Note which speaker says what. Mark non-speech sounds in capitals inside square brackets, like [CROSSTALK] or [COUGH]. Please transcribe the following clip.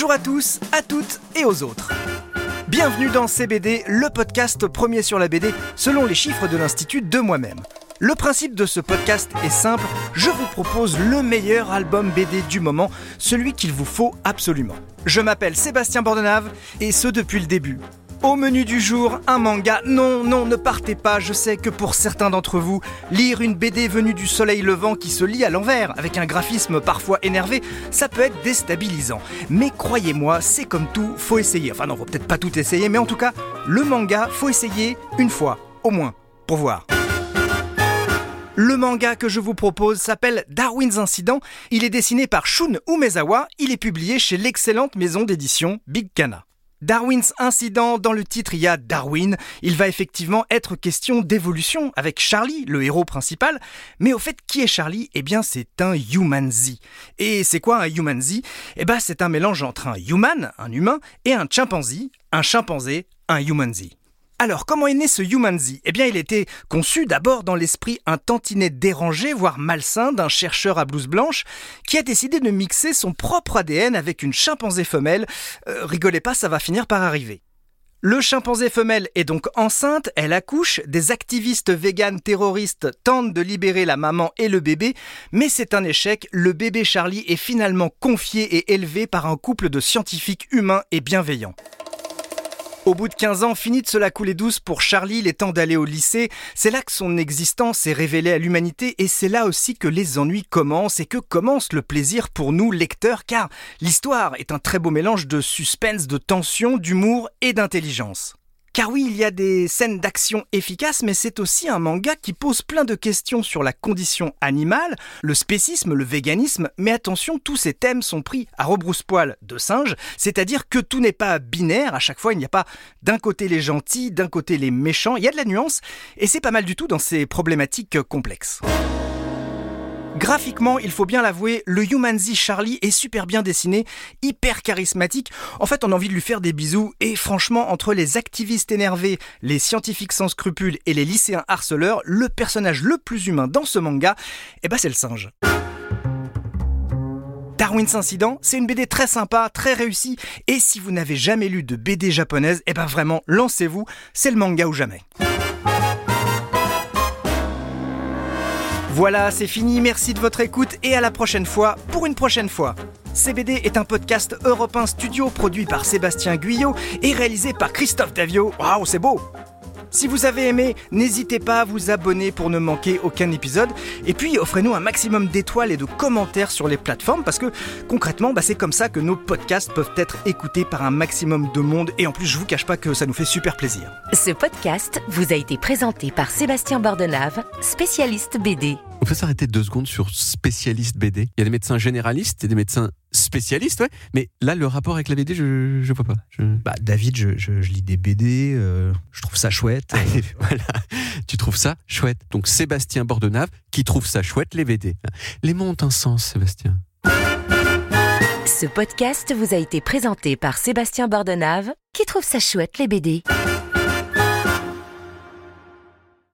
Speaker 1: Bonjour à tous, à toutes et aux autres. Bienvenue dans CBD, le podcast premier sur la BD selon les chiffres de l'Institut de moi-même. Le principe de ce podcast est simple, je vous propose le meilleur album BD du moment, celui qu'il vous faut absolument. Je m'appelle Sébastien Bordenave et ce depuis le début. Au menu du jour, un manga. Non, non, ne partez pas. Je sais que pour certains d'entre vous, lire une BD venue du soleil levant qui se lit à l'envers, avec un graphisme parfois énervé, ça peut être déstabilisant. Mais croyez-moi, c'est comme tout, faut essayer. Enfin non, faut peut-être pas tout essayer, mais en tout cas, le manga, faut essayer une fois, au moins, pour voir. Le manga que je vous propose s'appelle Darwin's Incident. Il est dessiné par Shun Umezawa. Il est publié chez l'excellente maison d'édition Big Kana. Darwin's incident, dans le titre il y a Darwin, il va effectivement être question d'évolution avec Charlie, le héros principal, mais au fait qui est Charlie? Eh bien c'est un Human Z. Et c'est quoi un Human Z? Eh bien c'est un mélange entre un human, un humain, et un chimpanzé, un chimpanzé, un Human Z. Alors, comment est né ce Humanzy Eh bien, il était conçu d'abord dans l'esprit un tantinet dérangé, voire malsain, d'un chercheur à blouse blanche, qui a décidé de mixer son propre ADN avec une chimpanzé femelle. Euh, rigolez pas, ça va finir par arriver. Le chimpanzé femelle est donc enceinte, elle accouche, des activistes véganes terroristes tentent de libérer la maman et le bébé, mais c'est un échec, le bébé Charlie est finalement confié et élevé par un couple de scientifiques humains et bienveillants. Au bout de 15 ans, fini de se la couler douce pour Charlie, il est temps d'aller au lycée. C'est là que son existence est révélée à l'humanité et c'est là aussi que les ennuis commencent et que commence le plaisir pour nous lecteurs car l'histoire est un très beau mélange de suspense, de tension, d'humour et d'intelligence. Car oui, il y a des scènes d'action efficaces, mais c'est aussi un manga qui pose plein de questions sur la condition animale, le spécisme, le véganisme, mais attention, tous ces thèmes sont pris à rebrousse-poil de singe, c'est-à-dire que tout n'est pas binaire, à chaque fois il n'y a pas d'un côté les gentils, d'un côté les méchants, il y a de la nuance, et c'est pas mal du tout dans ces problématiques complexes. Graphiquement, il faut bien l'avouer, le Humanzy Charlie est super bien dessiné, hyper charismatique. En fait, on a envie de lui faire des bisous. Et franchement, entre les activistes énervés, les scientifiques sans scrupules et les lycéens harceleurs, le personnage le plus humain dans ce manga, eh ben c'est le singe. Darwin's Incident, c'est une BD très sympa, très réussie, et si vous n'avez jamais lu de BD japonaise, eh ben vraiment, lancez-vous, c'est le manga ou jamais. Voilà, c'est fini, merci de votre écoute et à la prochaine fois pour une prochaine fois. CBD est un podcast européen studio produit par Sébastien Guyot et réalisé par Christophe Davio. Waouh, c'est beau si vous avez aimé, n'hésitez pas à vous abonner pour ne manquer aucun épisode. Et puis offrez-nous un maximum d'étoiles et de commentaires sur les plateformes parce que concrètement, bah, c'est comme ça que nos podcasts peuvent être écoutés par un maximum de monde. Et en plus, je vous cache pas que ça nous fait super plaisir.
Speaker 2: Ce podcast vous a été présenté par Sébastien Bordenave, spécialiste BD.
Speaker 3: On peut s'arrêter deux secondes sur spécialiste BD. Il y a des médecins généralistes et des médecins spécialistes, ouais. Mais là, le rapport avec la BD, je, je vois pas.
Speaker 4: Bah, David, je, je, lis des BD, euh, je trouve ça chouette. [LAUGHS]
Speaker 3: voilà, tu trouves ça chouette. Donc Sébastien Bordenave qui trouve ça chouette les BD. Les mots ont un sens, Sébastien.
Speaker 2: Ce podcast vous a été présenté par Sébastien Bordenave qui trouve ça chouette les BD.